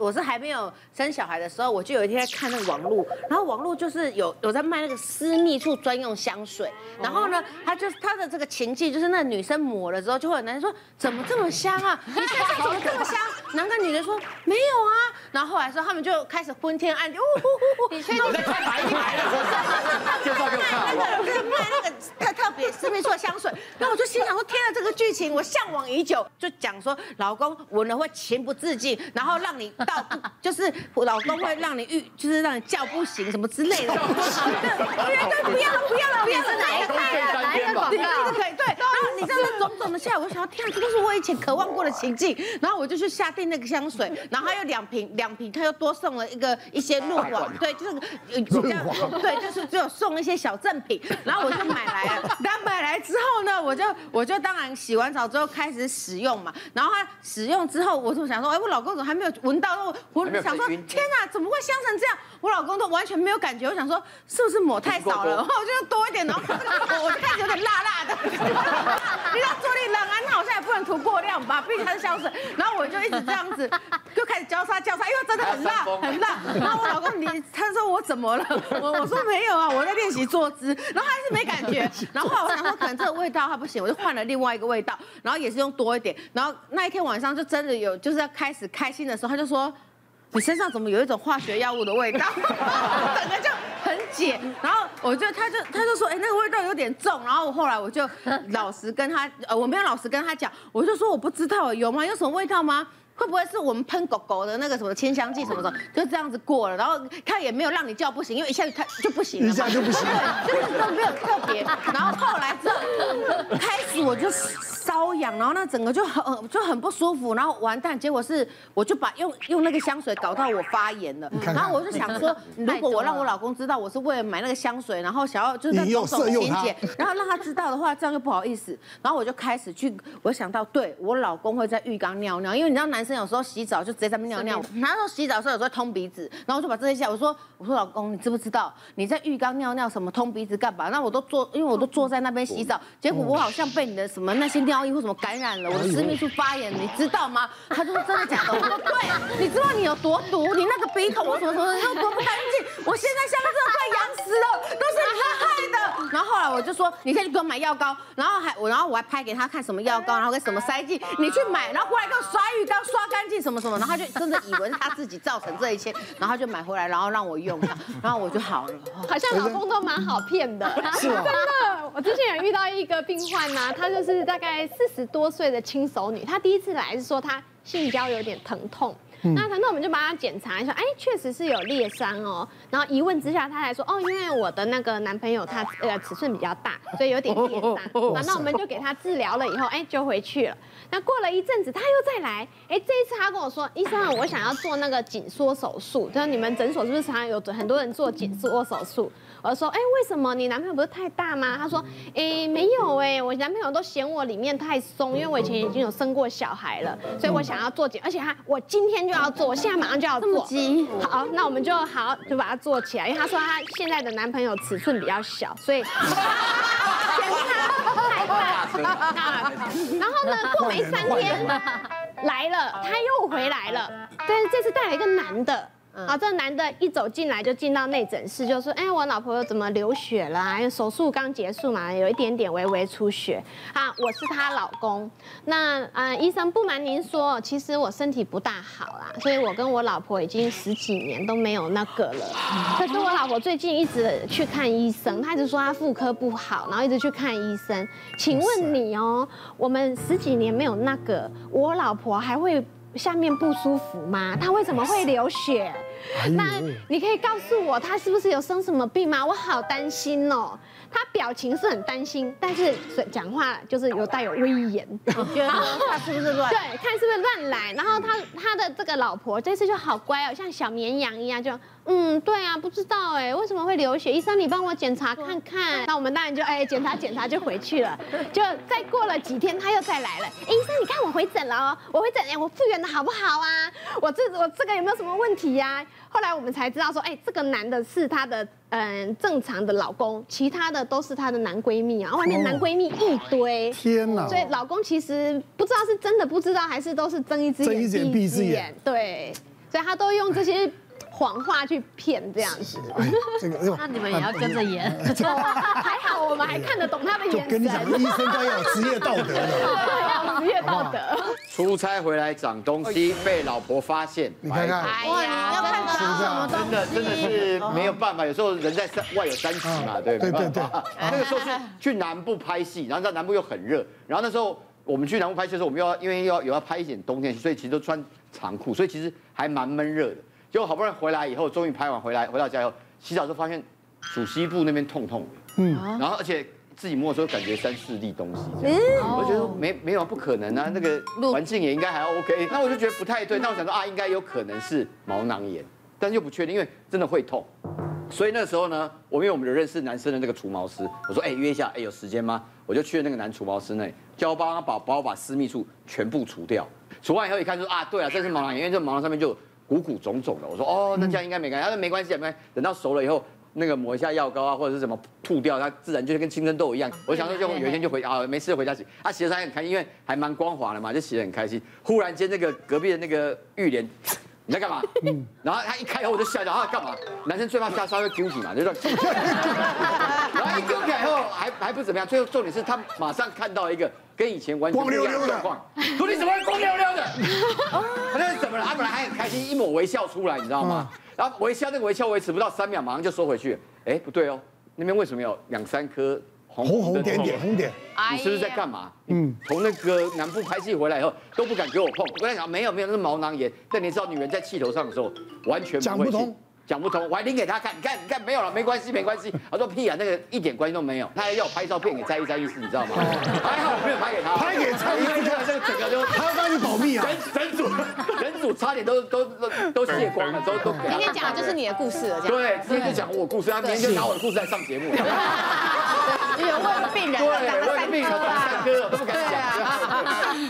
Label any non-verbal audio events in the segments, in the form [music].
我是还没有生小孩的时候，我就有一天在看那个网络，然后网络就是有有在卖那个私密处专用香水，然后呢，他就他的这个情境就是那女生抹了之后，就会有男生说怎么这么香啊？[laughs] 你身上怎么这么香？然后那女的说没有啊，然后后来说他们就开始昏天暗地，呜呼呼呼，你确定？我在看白牌了，介绍给我看。[laughs] 那个就是卖那个特特别私密处的香水，然后我就心想说这个剧情我向往已久，就讲说老公闻了会情不自禁，然后让你到 [laughs] 就是老公会让你欲就是让你叫不行什么之类的。[laughs] 对对，不要了不要了不要了，哪一个可以？哪一个广告？可以对。然后你知道那种种的下来，我想要天啊，这都是我以前渴望过的情境。然后我就去下订那个香水，然后还有两瓶两瓶，他又多送了一个一些润滑，对，就是对，就是只有送一些小赠品。然后我就买来了，然后买来之后呢，我就我就当然洗完澡之后开始使用嘛。然后他使用之后，我就想说，哎，我老公怎么还没有闻到？我想说，天哪，怎么会香成这样？我老公都完全没有感觉。我想说，是不是抹太少了？然后我就多一点，然后我 [laughs] 我就开始有点辣辣的。[laughs] 你知道坐立难安，那好像也不能涂过量吧，毕竟它是香水。然后我就一直这样子，交叉交叉，因为真的很辣很辣。然后我老公你他说我怎么了？我我说没有啊，我在练习坐姿。然后还是没感觉。[laughs] 然后后来我想说，可能这个味道它不行，我就换了另外一个味道，然后也是用多一点。然后那一天晚上就真的有，就是要开始开心的时候，他就说。你身上怎么有一种化学药物的味道？整个就很解。然后我就，他就，他就说，哎，那个味道有点重。然后我后来我就老实跟他，呃，我没有老实跟他讲，我就说我不知道，有吗？有什么味道吗？会不会是我们喷狗狗的那个什么清香剂什么的，就这样子过了？然后他也没有让你叫不行，因为一下子他就不行了，一下就不行，对，就是都没有特别。然后后来之后开始我就。瘙痒，然后那整个就很就很不舒服，然后完蛋，结果是我就把用用那个香水搞到我发炎了，然后我就想说，如果我让我老公知道我是为了买那个香水，然后想要就是种种情节，然后让他知道的话，这样就不好意思，然后我就开始去，我想到对我老公会在浴缸尿尿，因为你知道男生有时候洗澡就直接在那边尿尿，然后洗澡的时候有时候通鼻子，然后我就把这些下，我说我说老公，你知不知道你在浴缸尿尿什么通鼻子干嘛？那我都坐，因为我都坐在那边洗澡，结果我好像被你的什么那些尿。为什么感染了？我的私密处发炎，你知道吗？他就说真的假的？我说对，你知道你有多毒？你那个鼻孔什么什么都多不干净？我现在现在真的快痒死我就说，你可以去给我买药膏，然后还我然后我还拍给他看什么药膏，然后跟什么塞剂，你去买，然后过来给我刷浴缸刷干净什么什么，然后他就真的以为是他自己造成这一切，然后就买回来，然后让我用，[laughs] 然后我就好了。好像老公都蛮好骗的，是真的。我之前有遇到一个病患呢，她就是大概。四十多岁的轻熟女，她第一次来是说她性交有点疼痛，嗯、那疼痛我们就帮他检查一下，哎，确实是有裂伤哦。然后一问之下，他还说哦，因为我的那个男朋友他呃尺寸比较大，[laughs] 所以有点裂伤。那那我们就给他治疗了以后，哎，就回去了。那过了一阵子，他又再来，哎，这一次他跟我说，医生，我想要做那个紧缩手术，就是你们诊所是不是常常有很多人做紧缩手术？我说，哎，为什么你男朋友不是太大吗？他说，哎，没有哎，我男朋友都嫌我里面太松，因为我以前已经有生过小孩了，所以我想要做紧，而且他我今天就要做，我现在马上就要做。急？好，那我们就好就把它做起来，因为她说她现在的男朋友尺寸比较小，所以嫌他太大。[laughs] 然后呢，过没三天来了，他又回来了，但是这次带了一个男的。好，这男的一走进来就进到内诊室，就说：“哎，我老婆又怎么流血了？因为手术刚结束嘛，有一点点微微出血。啊，我是她老公。那啊，医生不瞒您说，其实我身体不大好啦，所以我跟我老婆已经十几年都没有那个了。可是我老婆最近一直去看医生，她一直说她妇科不好，然后一直去看医生。请问你哦，我们十几年没有那个，我老婆还会？”下面不舒服吗？他为什么会流血？那你可以告诉我，他是不是有生什么病吗？我好担心哦。他表情是很担心，但是讲话就是有带有威严。你觉得他是不是乱？对，看是不是乱来。然后他他的这个老婆这次就好乖哦，像小绵羊一样，就嗯，对啊，不知道哎，为什么会流血？医生，你帮我检查看看。[laughs] 那我们当然就哎检查检查就回去了。[laughs] 就再过了几天，他又再来了。哎，医生，你看我回诊了哦，我回诊哎，我复原的好不好啊？我这我这个有没有什么问题呀？后来我们才知道说，哎，这个男的是她的嗯正常的老公，其他的都是她的男闺蜜啊，外面男闺蜜一堆。天哪！所以老公其实不知道是真的不知道，还是都是睁一只眼闭一只眼。对，所以他都用这些。谎话去骗这样子，这个那你们也要跟着演。[laughs] 还好我们还看得懂他的眼神。跟你讲，医生都要有职业道德的，[laughs] [laughs] 职业道德。出差回来长东西，被老婆发现，你看看，哇，你要看什么？真的真的是没有办法，有时候人在山外有三急嘛，对对对对。[laughs] 那个时候是去南部拍戏，然后在南部又很热，然后那时候我们去南部拍戏的时候，我们又要因为要有要拍一点冬天，所以其实都穿长裤，所以其实还蛮闷热的。结果好不容易回来以后，终于拍完回来，回到家以后洗澡就发现主西部那边痛痛的，嗯，然后而且自己摸的时候感觉三四粒东西，嗯，我觉得没没有不可能啊，那个环境也应该还 OK，那我就觉得不太对，那我想说啊，应该有可能是毛囊炎，但是又不确定，因为真的会痛，所以那时候呢，我因为我们有认识男生的那个除毛师，我说哎约一下，哎有时间吗？我就去了那个男除毛师那里，叫我帮他把把我把私密处全部除掉，除完以后一看就说啊对啊，这是毛囊炎，因为这毛囊上面就。鼓鼓肿肿的，我说哦，那这样应该没关系。他说没关系，没关系。等到熟了以后，那个抹一下药膏啊，或者是什么吐掉，它自然就跟青春痘一样。我想说，就有一天就回啊，没事就回家洗。他洗的时候很开心，因为还蛮光滑的嘛，就洗得很开心。忽然间，那个隔壁的那个浴帘，你在干嘛？嗯。然后他一开口，我就吓到，他干嘛？男生最怕下稍微丢起嘛，就说。[laughs] 然后一丢起来以后，还还不怎么样。最后重点是他马上看到一个。跟以前完全不一样的状况，说你怎么会光溜溜的？[laughs] 他那是怎么了？他本来还很开心，一抹微笑出来，你知道吗？然后微笑那个微笑维持不到三秒，马上就收回去。哎，不对哦，那边为什么有两三颗红红点点？红点，你是不是在干嘛？嗯，从那个南部拍戏回来以后都不敢给我碰。我跟他讲没有没有，那是毛囊炎。但你知道女人在气头上的时候完全不会信。讲不通，我还拎给他看，你看，你看，没有了，没关系，没关系。他说屁啊，那个一点关系都没有。他还要我拍照片给蔡依珊医师，你知道吗？还好我没有拍给他，拍给蔡依珊，[laughs] 这个整个就他要帮你保密啊。整整组，整组差点都都都都卸光了，都都。今天讲的就是你的故事了，对，今天就讲我故事，他明天就拿我的故事来上节目。[laughs] 有问病人，对，问病人三科都不敢讲。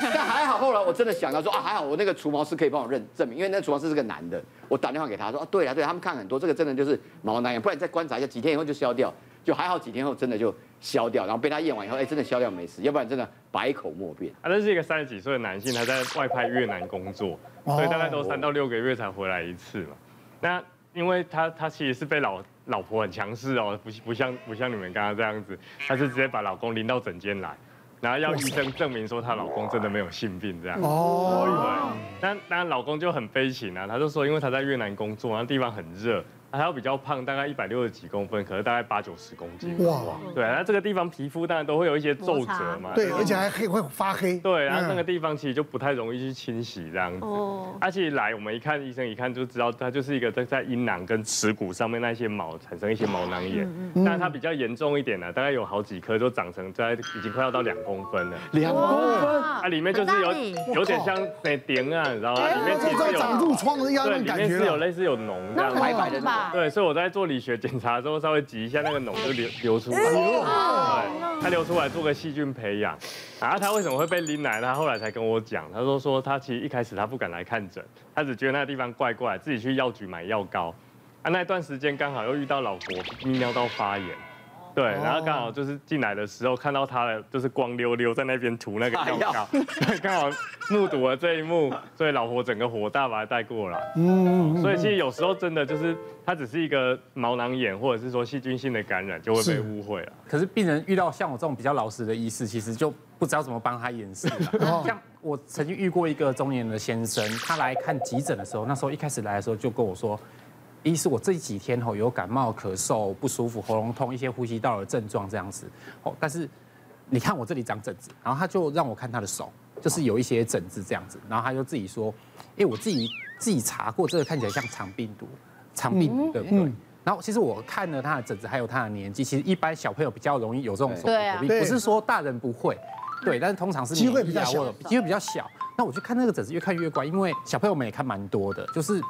但还好，后来我真的想到说啊，还好我那个除毛师可以帮我认证明，因为那个除毛师是个男的。我打电话给他说啊，对啊，对他们看很多，这个真的就是毛囊炎，不然你再观察一下，几天以后就消掉，就还好几天后真的就消掉，然后被他验完以后，哎，真的消掉没事，要不然真的百口莫辩。啊，[laughs] 那是一个三十几岁的男性，他在外派越南工作，所以大概都三到六个月才回来一次嘛。那因为他他其实是被老老婆很强势哦，不不像不像你们刚刚这样子，她是直接把老公拎到诊间来。然后要医生证明说她老公真的没有性病这样哦，对，但但老公就很悲情啊，他就说因为他在越南工作，那地方很热。还要比较胖，大概一百六十几公分，可是大概八九十公斤。哇，对，那这个地方皮肤当然都会有一些皱褶嘛。对，而且还黑会发黑。对，然后那个地方其实就不太容易去清洗这样子。哦。而且来我们一看，医生一看就知道，他就是一个在在阴囊跟耻骨上面那些毛产生一些毛囊炎。嗯。但是它比较严重一点呢，大概有好几颗都长成在已经快要到两公分了。两公分。它里面就是有有点像那点啊，你知道吗？里面其实有长褥疮的样子，里面是有类似有脓这样白白的。对，所以我在做理学检查的时候，稍微挤一下那个脓就流流出来，对，它流出来做个细菌培养，啊，他为什么会被拎来？他后来才跟我讲，他说说他其实一开始他不敢来看诊，他只觉得那个地方怪怪，自己去药局买药膏，啊，那段时间刚好又遇到老婆泌尿道发炎。对，然后刚好就是进来的时候看到他的，就是光溜溜在那边涂那个药膏，[laughs] 刚好目睹了这一幕，所以老婆整个火大把他带过来。嗯，所以其实有时候真的就是他只是一个毛囊炎，或者是说细菌性的感染，就会被误会了。可是病人遇到像我这种比较老实的医师，其实就不知道怎么帮他掩饰。像我曾经遇过一个中年的先生，他来看急诊的时候，那时候一开始来的时候就跟我说。一是我这几天吼有感冒、咳嗽、不舒服、喉咙痛，一些呼吸道的症状这样子。哦，但是你看我这里长疹子，然后他就让我看他的手，就是有一些疹子这样子。然后他就自己说，哎，我自己自己查过，这个看起来像肠病毒，肠病毒对不对？然后其实我看了他的疹子，还有他的年纪，其实一般小朋友比较容易有这种手足口病，不是说大人不会，对，但是通常是机会比较小，机会比较小。那我去看那个疹子越看越怪，因为小朋友们也看蛮多的，就是。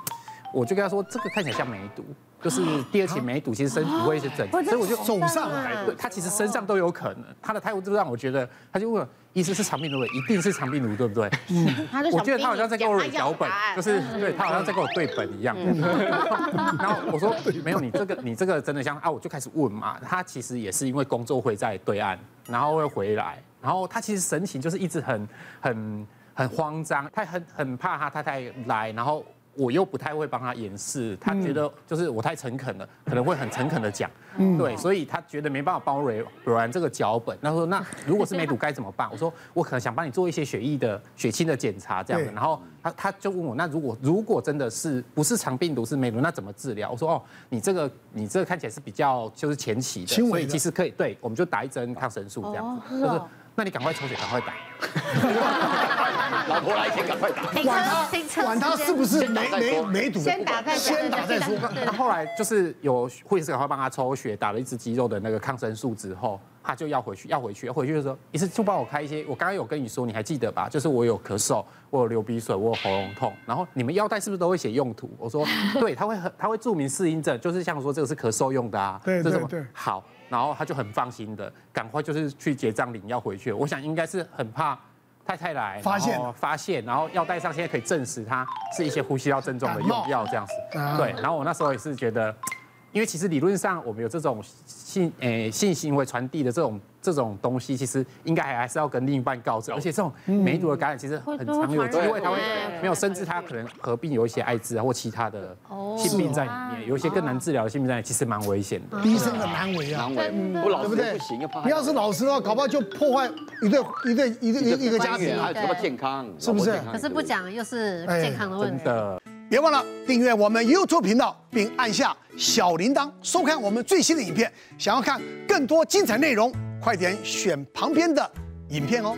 我就跟他说，这个看起来像梅毒，就是第二期梅毒，其实身体会一些疹子，所以我就手上，对，他其实身上都有可能。他的态度就让我觉得，他就问，医师是肠病毒，一定是肠病毒，对不对？嗯，[laughs] 我觉得他好像在跟我脚本，就是对他好像在跟我对本一样。[laughs] 然后我说没有，你这个你这个真的像啊，我就开始问嘛。他其实也是因为工作会在对岸，然后会回来，然后他其实神情就是一直很很很慌张，他很很怕他太太来，然后。我又不太会帮他掩饰，他觉得就是我太诚恳了，可能会很诚恳的讲，嗯，对，所以他觉得没办法帮我写完这个脚本。他说那如果是梅毒该怎么办？我说我可能想帮你做一些血液的血清的检查这样的。然后他他就问我，那如果如果真的是不是肠病毒是梅毒，那怎么治疗？我说哦，你这个你这个看起来是比较就是前期的，所以其实可以对，我们就打一针抗生素这样子，就是。那你赶快抽血，赶快打。老婆来先赶快打。管他，管他是不是没没没毒，先打再先打再说。那后来就是有护士赶快帮他抽血，打了一支肌肉的那个抗生素之后，他就要回去，要回去，要回去的时候，医生就帮我开一些。我刚刚有跟你说，你还记得吧？就是我有咳嗽，我有流鼻水，我有喉咙痛。然后你们药袋是不是都会写用途？我说对，他会很，他会注明适应症，就是像说这个是咳嗽用的啊。对对对。好。然后他就很放心的，赶快就是去结账领要回去。我想应该是很怕太太来发现发现，然后药袋上现在可以证实它是一些呼吸道症状的用药这样子。对，然后我那时候也是觉得，因为其实理论上我们有这种性诶性行为传递的这种。这种东西其实应该还还是要跟另一半告知，而且这种梅毒的感染其实很常有机会，它会没有，甚至它可能合并有一些艾滋啊或其他的性病在里面，有一些更难治疗的性病在里面，其实蛮危险的。医生很难为啊，难为，不老实不行，你要是老实的话，搞不好就破坏一对一对一对一个家庭，还有什么健康，是不是？可是不讲又是健康的问题。真的，别忘了订阅我们 YouTube 频道，并按下小铃铛，收看我们最新的影片。想要看更多精彩内容。快点选旁边的影片哦。